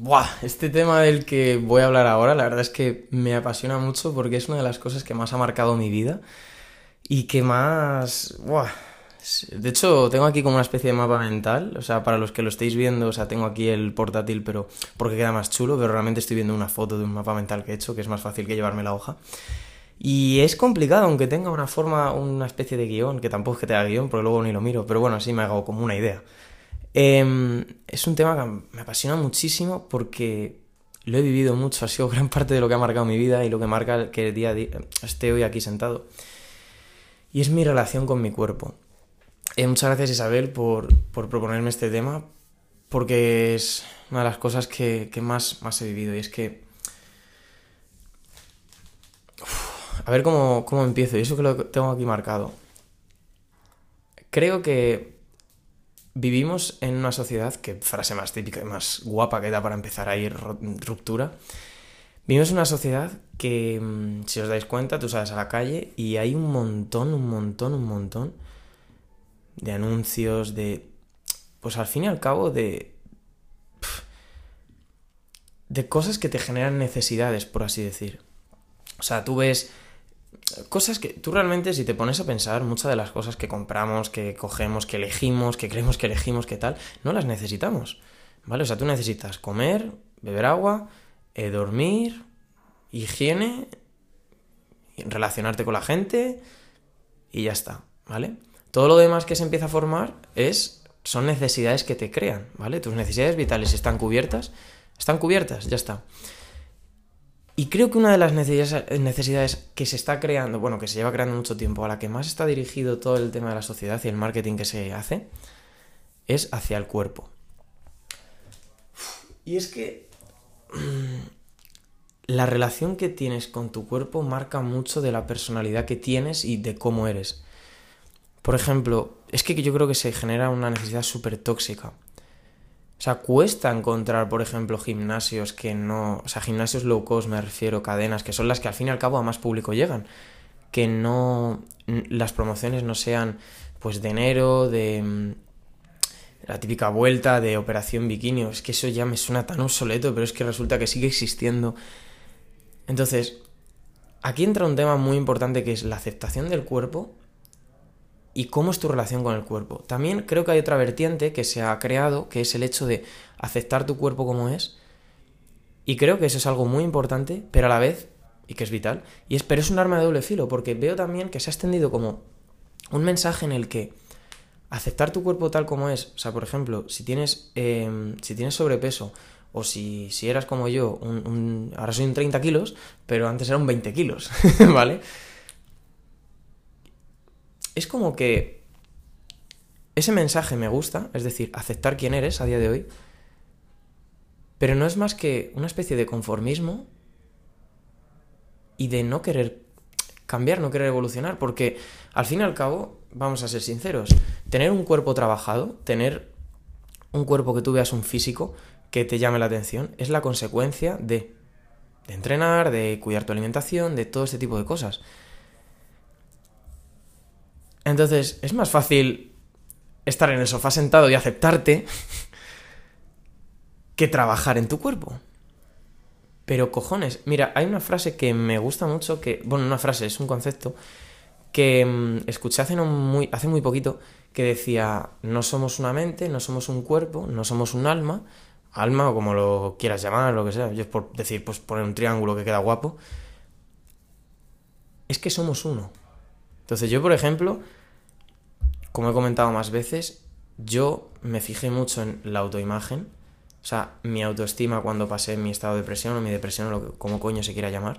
Buah, este tema del que voy a hablar ahora, la verdad es que me apasiona mucho porque es una de las cosas que más ha marcado mi vida y que más... Buah. De hecho, tengo aquí como una especie de mapa mental, o sea, para los que lo estéis viendo, o sea, tengo aquí el portátil, pero porque queda más chulo, pero realmente estoy viendo una foto de un mapa mental que he hecho, que es más fácil que llevarme la hoja. Y es complicado, aunque tenga una forma, una especie de guion, que tampoco es que tenga guion, porque luego ni lo miro, pero bueno, así me hago como una idea. Em, es un tema que me apasiona muchísimo porque lo he vivido mucho, ha sido gran parte de lo que ha marcado mi vida y lo que marca que el día a día esté hoy aquí sentado. Y es mi relación con mi cuerpo. Eh, muchas gracias Isabel por, por, proponerme este tema, porque es una de las cosas que, que más, más he vivido. Y es que... a ver cómo, cómo empiezo, y eso que lo tengo aquí marcado. Creo que Vivimos en una sociedad, que frase más típica y más guapa que da para empezar a ir ruptura. Vivimos en una sociedad que, mm, si os dais cuenta, tú sales a la calle y hay un montón, un montón, un montón de anuncios, de... Pues al fin y al cabo, de... De cosas que te generan necesidades, por así decir. O sea, tú ves cosas que tú realmente, si te pones a pensar, muchas de las cosas que compramos, que cogemos, que elegimos, que creemos que elegimos, que tal, no las necesitamos. ¿Vale? O sea, tú necesitas comer, beber agua, eh, dormir, higiene, relacionarte con la gente y ya está, ¿vale? Todo lo demás que se empieza a formar es son necesidades que te crean, ¿vale? Tus necesidades vitales están cubiertas, están cubiertas, ya está. Y creo que una de las necesidades que se está creando, bueno, que se lleva creando mucho tiempo, a la que más está dirigido todo el tema de la sociedad y el marketing que se hace, es hacia el cuerpo. Y es que la relación que tienes con tu cuerpo marca mucho de la personalidad que tienes y de cómo eres. Por ejemplo, es que yo creo que se genera una necesidad súper tóxica. O sea, cuesta encontrar, por ejemplo, gimnasios que no. O sea, gimnasios low cost, me refiero, cadenas, que son las que al fin y al cabo a más público llegan. Que no. Las promociones no sean, pues, de enero, de. Mm, la típica vuelta de Operación Bikini. Es que eso ya me suena tan obsoleto, pero es que resulta que sigue existiendo. Entonces, aquí entra un tema muy importante que es la aceptación del cuerpo y cómo es tu relación con el cuerpo. También creo que hay otra vertiente que se ha creado, que es el hecho de aceptar tu cuerpo como es. Y creo que eso es algo muy importante, pero a la vez, y que es vital, y es, pero es un arma de doble filo, porque veo también que se ha extendido como un mensaje en el que aceptar tu cuerpo tal como es, o sea, por ejemplo, si tienes, em, si tienes sobrepeso, o si, si eras como yo, un, ahora soy un 30 kilos, pero antes era un 20 kilos, ¿vale? Es como que ese mensaje me gusta, es decir, aceptar quién eres a día de hoy, pero no es más que una especie de conformismo y de no querer cambiar, no querer evolucionar, porque al fin y al cabo, vamos a ser sinceros, tener un cuerpo trabajado, tener un cuerpo que tú veas un físico que te llame la atención, es la consecuencia de, de entrenar, de cuidar tu alimentación, de todo este tipo de cosas. Entonces, es más fácil estar en el sofá sentado y aceptarte que trabajar en tu cuerpo. Pero cojones, mira, hay una frase que me gusta mucho, que, bueno, una frase, es un concepto, que mm, escuché hace, muy, hace muy poquito, que decía, no somos una mente, no somos un cuerpo, no somos un alma, alma o como lo quieras llamar, lo que sea, yo es por decir, pues poner un triángulo que queda guapo, es que somos uno. Entonces yo, por ejemplo, como he comentado más veces, yo me fijé mucho en la autoimagen. O sea, mi autoestima cuando pasé mi estado de depresión o mi depresión o lo que, como coño se quiera llamar.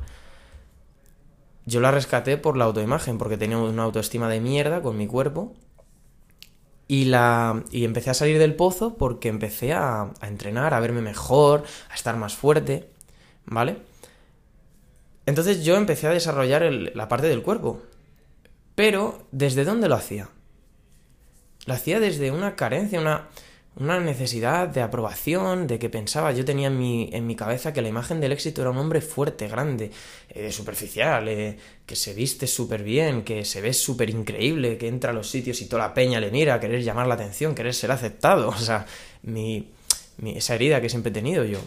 Yo la rescaté por la autoimagen, porque tenía una autoestima de mierda con mi cuerpo. Y, la, y empecé a salir del pozo porque empecé a, entrenar, a verme mejor, a estar más fuerte, ¿vale? Entonces yo empecé a desarrollar la parte del cuerpo. Pero, ¿desde dónde lo hacía? Lo hacía desde una carencia, una, una necesidad de aprobación, de que pensaba, yo tenía en mi, en mi cabeza que la imagen del éxito era un hombre fuerte, grande, eh, superficial, eh, que se viste súper bien, que se ve súper increíble, que entra a los sitios y toda la peña le mira, querer llamar la atención, querer ser aceptado, o sea, mi, esa herida que siempre he tenido yo.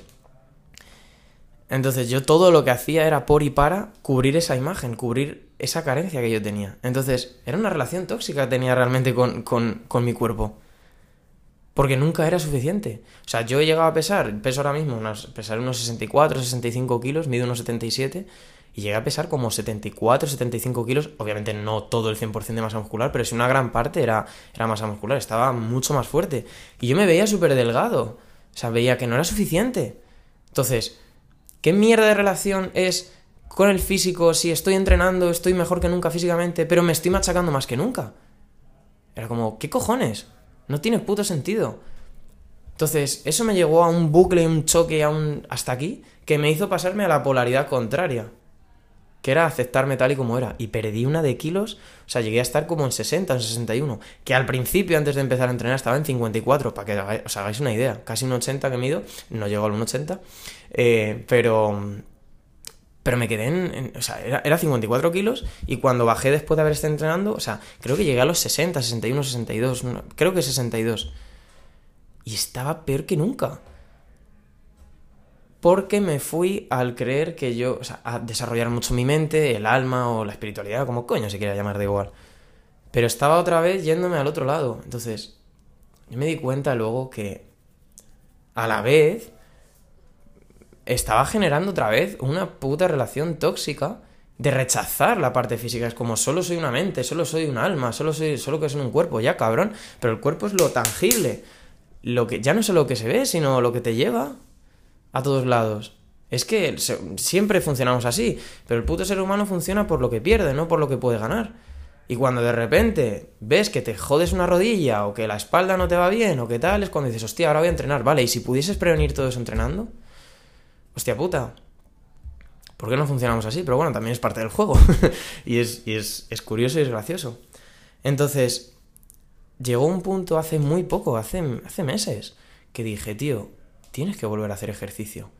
Entonces yo todo lo que hacía era por y para cubrir esa imagen, cubrir esa carencia que yo tenía. Entonces era una relación tóxica que tenía realmente con, con, con mi cuerpo. Porque nunca era suficiente. O sea, yo he llegado a pesar, peso ahora mismo, pesar unos 64, 65 kilos, mido unos 77, y llegué a pesar como 74, 75 kilos. Obviamente no todo el 100% de masa muscular, pero sí una gran parte era, era masa muscular, estaba mucho más fuerte. Y yo me veía súper delgado. O sea, veía que no era suficiente. Entonces, ¿qué mierda de relación es con el físico si estoy entrenando, estoy mejor que nunca físicamente, pero me estoy machacando más que nunca? Era como, ¿qué cojones? No tiene puto sentido. Entonces, eso me llevó a un bucle, un choque, a un... hasta aquí, que me hizo pasarme a la polaridad contraria. Que era aceptarme tal y como era. Y perdí una de kilos, o sea, llegué a estar como en 60, en 61. Que al principio, antes de empezar a entrenar, estaba en 54, para que os hagáis una idea. Casi un 80 que mido, no llego al 1,80. Eh, pero, pero me quedé en, o sea, era, era, 54 kilos y cuando bajé después de haber estado entrenando, o sea, creo que llegué a los 60, 61, 62, creo que 62. Y estaba peor que nunca. Porque me fui al creer que yo, o sea, a desarrollar mucho mi mente, el alma o la espiritualidad, como coño se quiera llamar de igual. Pero estaba otra vez yéndome al otro lado. Entonces, yo me di cuenta luego que a la vez estaba generando otra vez una puta relación tóxica de rechazar la parte física. Es como solo soy una mente, solo soy un alma, solo soy, solo que soy un cuerpo, ya cabrón. Pero el cuerpo es lo tangible. Lo que, ya no es lo que se ve, sino lo que te lleva a todos lados. Es que siempre funcionamos así, pero el puto ser humano funciona por lo que pierde, no por lo que puede ganar. Y cuando de repente ves que te jodes una rodilla o que la espalda no te va bien o que tal, es cuando dices, hostia, ahora voy a entrenar, vale, y si pudieses prevenir todo eso entrenando, hostia puta, ¿por qué no funcionamos así? Pero bueno, también es parte del juego. y, es, y es, es, curioso y es gracioso. Entonces, llegó un punto hace muy poco, hace, hace meses, que dije, tío, tienes que volver a hacer ejercicio.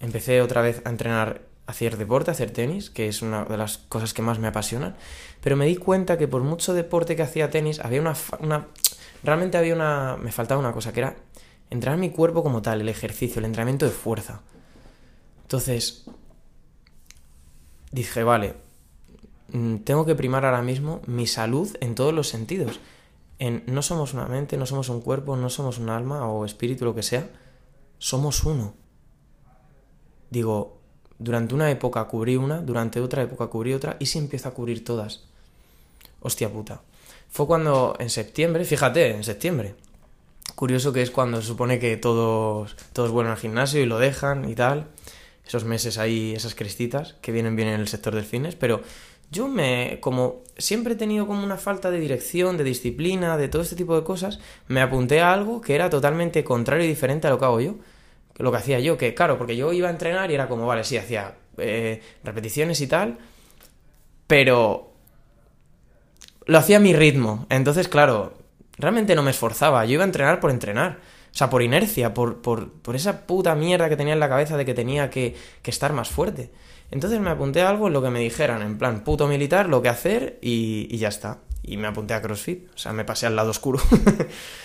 Empecé otra vez a entrenar, a hacer deporte, a hacer tenis, que es una de las cosas que más me apasionan. Pero me di cuenta que por mucho deporte que hacía tenis, había una, una realmente había una... me faltaba una cosa, que era entrenar mi cuerpo como tal, el ejercicio, el entrenamiento de fuerza. Entonces, dije, vale, mm, tengo que primar ahora mismo mi salud en todos los sentidos. En, no somos una mente, no somos un cuerpo, no somos un alma o espíritu, lo que sea. Somos uno. Digo, durante una época cubrí una, durante otra época cubrí otra, y si empiezo a cubrir todas. Hostia puta. Fue cuando en septiembre, fíjate, en septiembre, curioso que es cuando se supone que todos, todos vuelven al gimnasio y lo dejan y tal. Esos meses ahí, esas crestitas que vienen bien en el sector del fitness, pero yo me, como siempre he tenido como una falta de dirección, de disciplina, de todo este tipo de cosas, me apunté a algo que era totalmente contrario y diferente a lo que hago yo, lo que hacía yo, que claro, porque yo iba a entrenar y era como, vale, sí, hacía eh, repeticiones y tal, pero lo hacía a mi ritmo, entonces claro, realmente no me esforzaba, yo iba a entrenar por entrenar. O sea, por inercia, por, por, por esa puta mierda que tenía en la cabeza de que tenía que, que, estar más fuerte. Entonces me apunté a algo en lo que me dijeran, en plan, puto militar, lo que hacer y, y ya está. Y me apunté a CrossFit, o sea, me pasé al lado oscuro.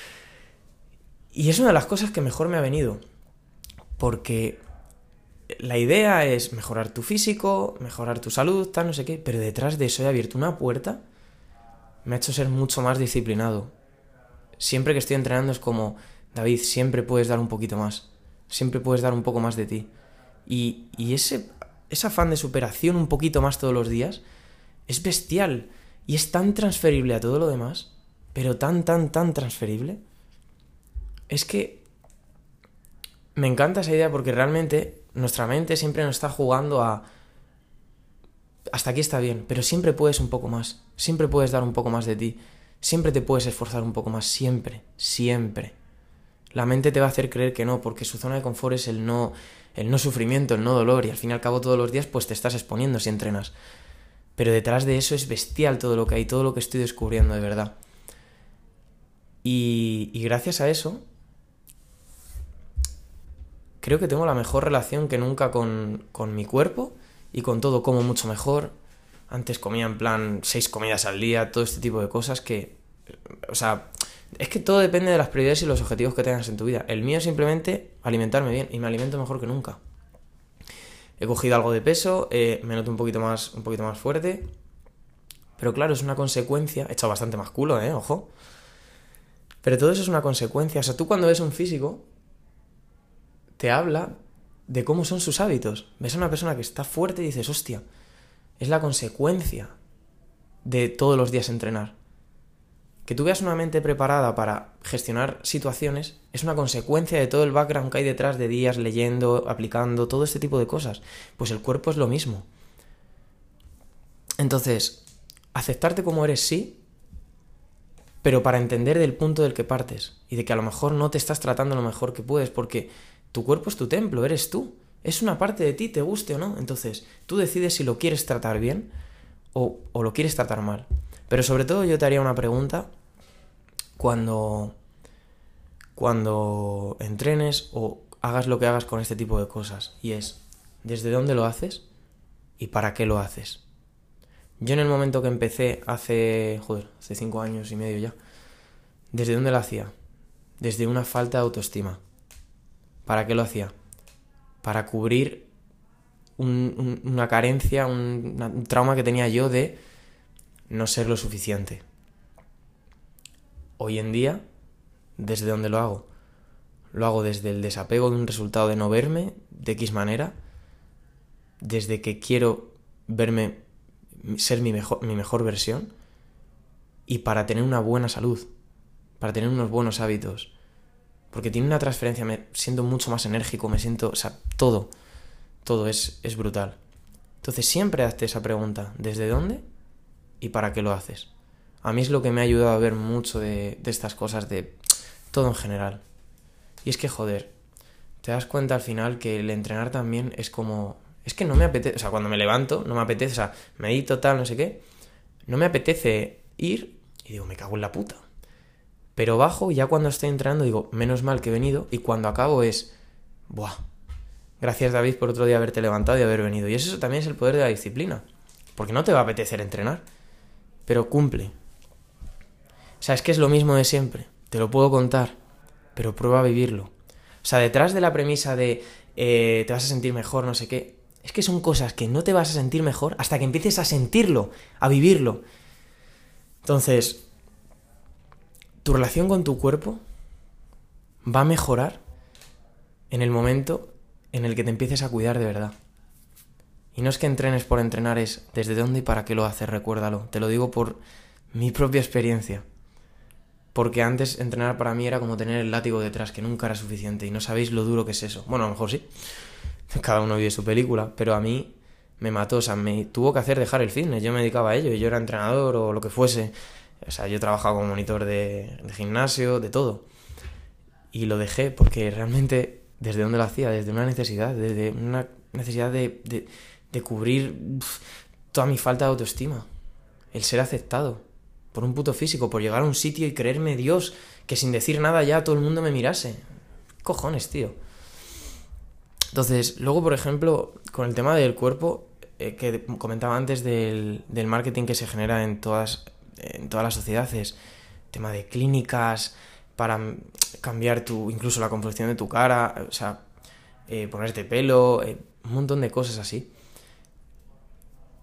y es una de las cosas que mejor me ha venido. Porque la idea es mejorar tu físico, mejorar tu salud, tal, no sé qué, pero detrás de eso he abierto una puerta, me ha hecho ser mucho más disciplinado, siempre que estoy entrenando es como, David, siempre puedes dar un poquito más, siempre puedes dar un poco más de ti. Y, y ese, ese afán de superación un poquito más todos los días es bestial y es tan transferible a todo lo demás, pero tan, tan, tan transferible. Es que me encanta esa idea porque realmente nuestra mente siempre nos está jugando a... Hasta aquí está bien, pero siempre puedes un poco más, siempre puedes dar un poco más de ti. Siempre te puedes esforzar un poco más, siempre, siempre. La mente te va a hacer creer que no, porque su zona de confort es el no, el no sufrimiento, el no dolor, y al fin y al cabo todos los días pues te estás exponiendo si entrenas. Pero detrás de eso es bestial todo lo que hay, todo lo que estoy descubriendo de verdad. Y, y gracias a eso, creo que tengo la mejor relación que nunca con, con mi cuerpo y con todo, como mucho mejor, antes comía en plan seis comidas al día, todo este tipo de cosas que... O sea, es que todo depende de las prioridades y los objetivos que tengas en tu vida. El mío es simplemente alimentarme bien y me alimento mejor que nunca. he cogido algo de peso, eh, me noto un poquito más, un poquito más fuerte. Pero claro, es una consecuencia. He echado bastante más culo, eh, ojo. Pero todo eso es una consecuencia. O sea, tú cuando ves un físico, te habla de cómo son sus hábitos. Ves a una persona que está fuerte y dices, hostia, es la consecuencia de todos los días entrenar. Que tú veas una mente preparada para gestionar situaciones es una consecuencia de todo el background que hay detrás de días leyendo, aplicando, todo este tipo de cosas. Pues el cuerpo es lo mismo. Entonces, aceptarte como eres sí, pero para entender del punto del que partes y de que a lo mejor no te estás tratando lo mejor que puedes porque tu cuerpo es tu templo, eres tú. Es una parte de ti, te guste o no. Entonces, tú decides si lo quieres tratar bien o, o lo quieres tratar mal. Pero sobre todo yo te haría una pregunta cuando, cuando entrenes o hagas lo que hagas con este tipo de cosas. Y es, ¿desde dónde lo haces y para qué lo haces? Yo en el momento que empecé hace, joder, hace cinco años y medio ya, ¿desde dónde lo hacía? Desde una falta de autoestima. ¿Para qué lo hacía? Para cubrir una carencia, un trauma que tenía yo de no ser lo suficiente hoy en día, ¿desde dónde lo hago? Lo hago desde el desapego de un resultado de no verme de X manera, desde que quiero verme ser mi mejor, mi mejor versión y para tener una buena salud, para tener unos buenos hábitos. Porque tiene una transferencia, me siento mucho más enérgico, me siento, o sea, todo, todo es, es brutal. Entonces siempre hazte esa pregunta, ¿desde dónde y para qué lo haces? A mí es lo que me ha ayudado a ver mucho de, estas cosas, de todo en general. Y es que, joder, te das cuenta al final que el entrenar también es como... Es que no me apetece, o sea, cuando me levanto, no me apetece, o sea, me di total, no sé qué, no me apetece ir y digo, me cago en la puta. Pero bajo ya cuando estoy entrenando digo, menos mal que he venido y cuando acabo es, buah, gracias David por otro día haberte levantado y haber venido. Y eso también es el poder de la disciplina, porque no te va a apetecer entrenar, pero cumple, o sea, es que es lo mismo de siempre. Te lo puedo contar, pero prueba a vivirlo. O sea, detrás de la premisa de eh, te vas a sentir mejor, no sé qué, es que son cosas que no te vas a sentir mejor hasta que empieces a sentirlo, a vivirlo. Entonces, tu relación con tu cuerpo va a mejorar en el momento en el que te empieces a cuidar de verdad. Y no es que entrenes por entrenar, es desde dónde y para qué lo haces, recuérdalo. Te lo digo por mi propia experiencia. Porque antes entrenar para mí era como tener el látigo detrás, que nunca era suficiente. Y no sabéis lo duro que es eso. Bueno, a lo mejor sí. Cada uno vive su película. Pero a mí me mató. O sea, me tuvo que hacer dejar el fitness. Yo me dedicaba a ello. Y yo era entrenador o lo que fuese. O sea, yo trabajaba como monitor de, gimnasio, de todo. Y lo dejé porque realmente, ¿desde dónde lo hacía? Desde una necesidad. Desde una necesidad de, de, de cubrir toda mi falta de autoestima. El ser aceptado por un puto físico, por llegar a un sitio y creerme Dios, que sin decir nada ya todo el mundo me mirase. Cojones, tío. Entonces, luego, por ejemplo, con el tema del cuerpo, eh, que comentaba antes del, del, marketing que se genera en todas, en todas las sociedades, tema de clínicas para cambiar tu, incluso la complexión de tu cara, o sea, eh, ponerte pelo, eh, un montón de cosas así.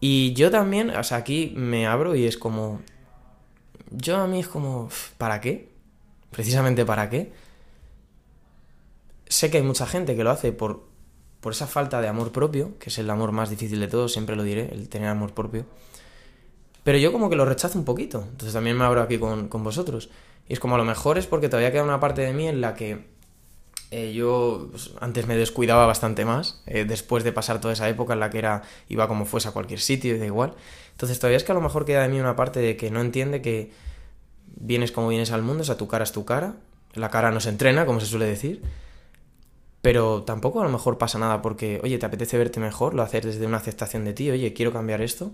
Y yo también, o sea, aquí me abro y es como, yo a mí es como, ¿para qué? Precisamente para qué. Sé que hay mucha gente que lo hace por, por esa falta de amor propio, que es el amor más difícil de todos, siempre lo diré, el tener amor propio. Pero yo como que lo rechazo un poquito. Entonces también me abro aquí con, con vosotros. Y es como a lo mejor es porque todavía queda una parte de mí en la que eh, yo pues, antes me descuidaba bastante más, eh, después de pasar toda esa época en la que era iba como fuese a cualquier sitio y da igual. Entonces todavía es que a lo mejor queda de mí una parte de que no entiende que vienes como vienes al mundo, o sea, tu cara es tu cara, la cara no se entrena, como se suele decir, pero tampoco a lo mejor pasa nada porque, oye, te apetece verte mejor, lo haces desde una aceptación de ti, oye, quiero cambiar esto,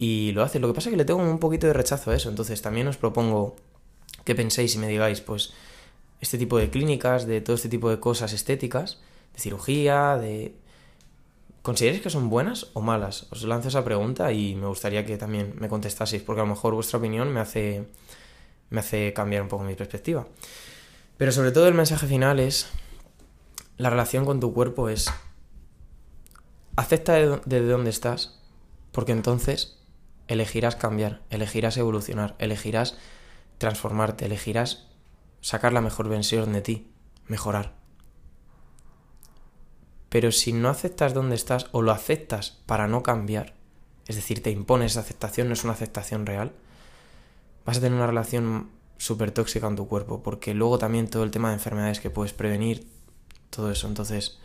y lo haces. Lo que pasa es que le tengo un poquito de rechazo a eso, entonces también os propongo que penséis y me digáis, pues, este tipo de clínicas, de todo este tipo de cosas estéticas, de cirugía, de... ¿Consideráis que son buenas o malas? Os lanzo esa pregunta y me gustaría que también me contestaseis, porque a lo mejor vuestra opinión me hace, me hace cambiar un poco mi perspectiva. Pero sobre todo el mensaje final es, la relación con tu cuerpo es acepta desde dónde estás, porque entonces elegirás cambiar, elegirás evolucionar, elegirás transformarte, elegirás sacar la mejor versión de ti, mejorar. Pero si no aceptas dónde estás o lo aceptas para no cambiar, es decir, te impones esa aceptación, no es una aceptación real, vas a tener una relación súper tóxica en tu cuerpo, porque luego también todo el tema de enfermedades que puedes prevenir, todo eso. Entonces,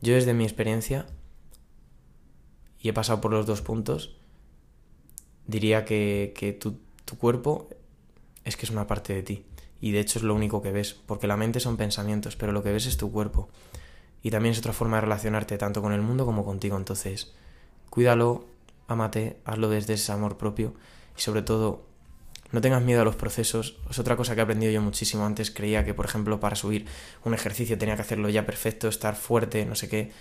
yo desde mi experiencia, y he pasado por los dos puntos, diría que, tu, tu cuerpo es que es una parte de ti. Y de hecho es lo único que ves, porque la mente son pensamientos, pero lo que ves es tu cuerpo. Y también es otra forma de relacionarte tanto con el mundo como contigo. Entonces, cuídalo, ámate, hazlo desde ese amor propio y sobre todo no tengas miedo a los procesos. Es otra cosa que he aprendido yo muchísimo. Antes creía que, por ejemplo, para subir un ejercicio tenía que hacerlo ya perfecto, estar fuerte, no sé qué.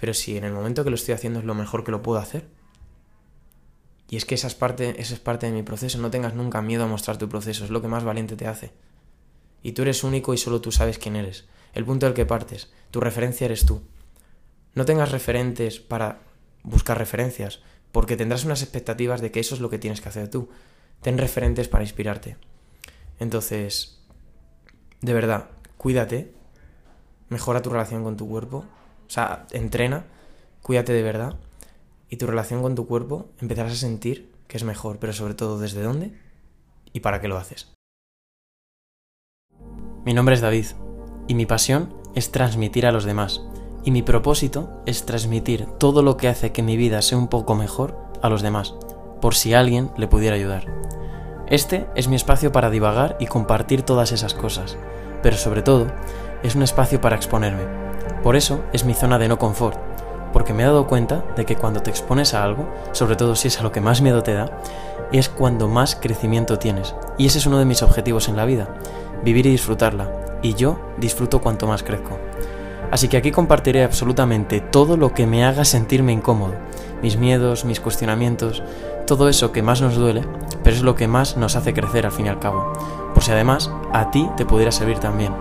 Pero si en el momento que lo estoy haciendo es lo mejor que lo puedo hacer. Y es que esa es parte, es parte de mi proceso. No tengas nunca miedo a mostrar tu proceso. Es lo que más valiente te hace. Y tú eres único y solo tú sabes quién eres. El punto del que partes. Tu referencia eres tú. No tengas referentes para buscar referencias, porque tendrás unas expectativas de que eso es lo que tienes que hacer tú ten referentes para inspirarte. Entonces, de verdad, cuídate, mejora tu relación con tu cuerpo, o sea, entrena, cuídate de verdad y tu relación con tu cuerpo empezarás a sentir que es mejor, pero sobre todo desde dónde y para qué lo haces. Mi nombre es David y mi pasión es transmitir a los demás y mi propósito es transmitir todo lo que hace que mi vida sea un poco mejor a los demás por si alguien le pudiera ayudar. Este es mi espacio para divagar y compartir todas esas cosas, pero sobre todo es un espacio para exponerme. Por eso es mi zona de no confort, porque me he dado cuenta de que cuando te expones a algo, sobre todo si es a lo que más miedo te da, es cuando más crecimiento tienes. Y ese es uno de mis objetivos en la vida, vivir y disfrutarla. Y yo disfruto cuanto más crezco. Así que aquí compartiré absolutamente todo lo que me haga sentirme incómodo, mis miedos, mis cuestionamientos, todo eso que más nos duele, pero es lo que más nos hace crecer al fin y al cabo. Por si además a ti te pudiera servir también.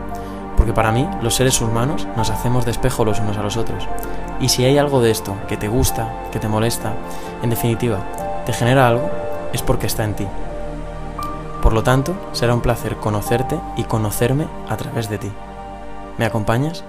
Porque para mí, los seres humanos nos hacemos de los unos a los otros. Y si hay algo de esto que te gusta, que te molesta, en definitiva, te genera algo, es porque está en ti. Por lo tanto, será un placer conocerte y conocerme a través de ti. ¿Me acompañas?